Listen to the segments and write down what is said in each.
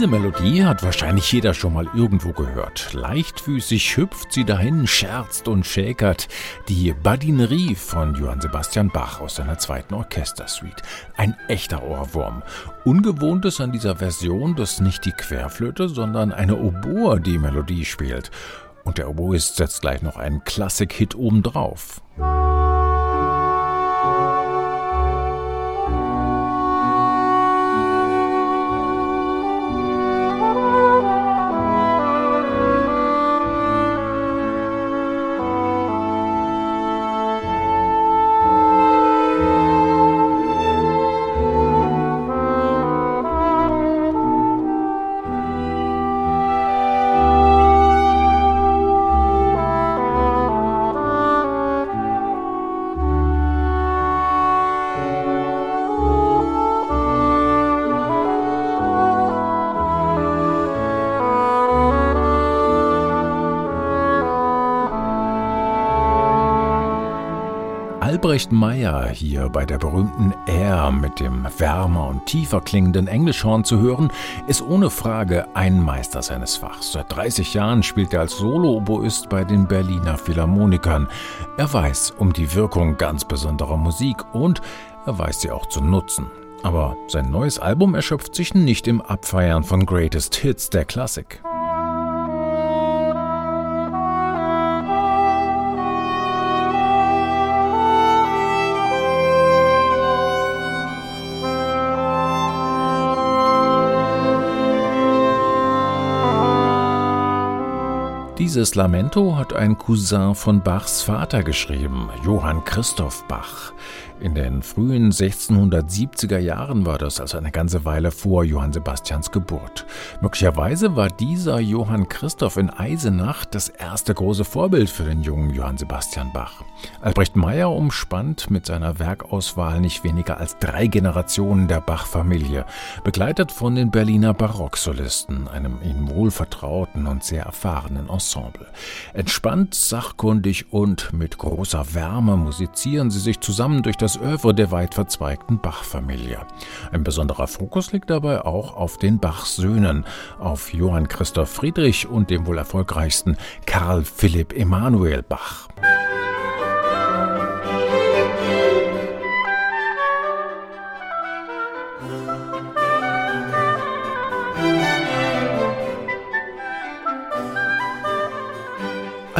Diese Melodie hat wahrscheinlich jeder schon mal irgendwo gehört. Leichtfüßig hüpft sie dahin, scherzt und schäkert. Die Badinerie von Johann Sebastian Bach aus seiner zweiten Orchestersuite. Ein echter Ohrwurm. Ungewohnt ist an dieser Version, dass nicht die Querflöte, sondern eine Oboe die Melodie spielt. Und der Oboist setzt gleich noch einen Klassik-Hit obendrauf. Albrecht Meyer hier bei der berühmten Air mit dem wärmer und tiefer klingenden Englischhorn zu hören, ist ohne Frage ein Meister seines Fachs. Seit 30 Jahren spielt er als Solo-Oboist bei den Berliner Philharmonikern. Er weiß um die Wirkung ganz besonderer Musik und er weiß sie auch zu nutzen. Aber sein neues Album erschöpft sich nicht im Abfeiern von Greatest Hits der Klassik. Dieses Lamento hat ein Cousin von Bachs Vater geschrieben, Johann Christoph Bach. In den frühen 1670er Jahren war das also eine ganze Weile vor Johann Sebastians Geburt. Möglicherweise war dieser Johann Christoph in Eisenach das erste große Vorbild für den jungen Johann Sebastian Bach. Albrecht Meyer umspannt mit seiner Werkauswahl nicht weniger als drei Generationen der Bach-Familie, begleitet von den Berliner Barocksolisten, einem ihm wohlvertrauten und sehr erfahrenen Ensemble. Entspannt, sachkundig und mit großer Wärme musizieren sie sich zusammen durch das Övre der weit verzweigten Bach-Familie. Ein besonderer Fokus liegt dabei auch auf den Bachs-Söhnen, auf Johann Christoph Friedrich und dem wohl erfolgreichsten Karl Philipp Emanuel Bach.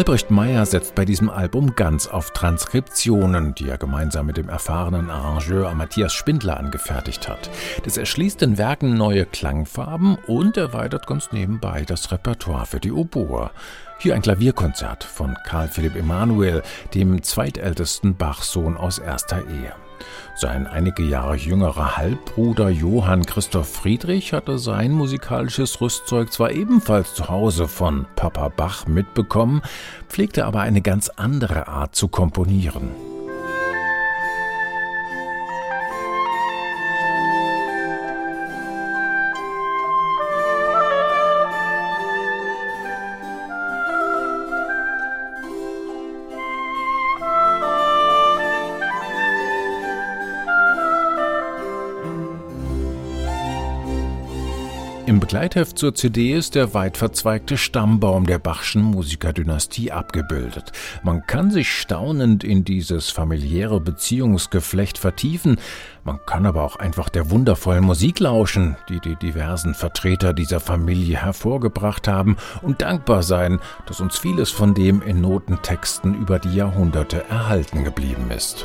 Albrecht Meyer setzt bei diesem Album ganz auf Transkriptionen, die er gemeinsam mit dem erfahrenen Arrangeur Matthias Spindler angefertigt hat. Das erschließt den Werken neue Klangfarben und erweitert ganz nebenbei das Repertoire für die Oboe. Hier ein Klavierkonzert von Karl Philipp Emanuel, dem zweitältesten Bachsohn aus erster Ehe. Sein einige Jahre jüngerer Halbbruder Johann Christoph Friedrich hatte sein musikalisches Rüstzeug zwar ebenfalls zu Hause von Papa Bach mitbekommen, pflegte aber eine ganz andere Art zu komponieren. Im Begleitheft zur CD ist der weit verzweigte Stammbaum der Bachschen Musikerdynastie abgebildet. Man kann sich staunend in dieses familiäre Beziehungsgeflecht vertiefen, man kann aber auch einfach der wundervollen Musik lauschen, die die diversen Vertreter dieser Familie hervorgebracht haben und dankbar sein, dass uns vieles von dem in Notentexten über die Jahrhunderte erhalten geblieben ist.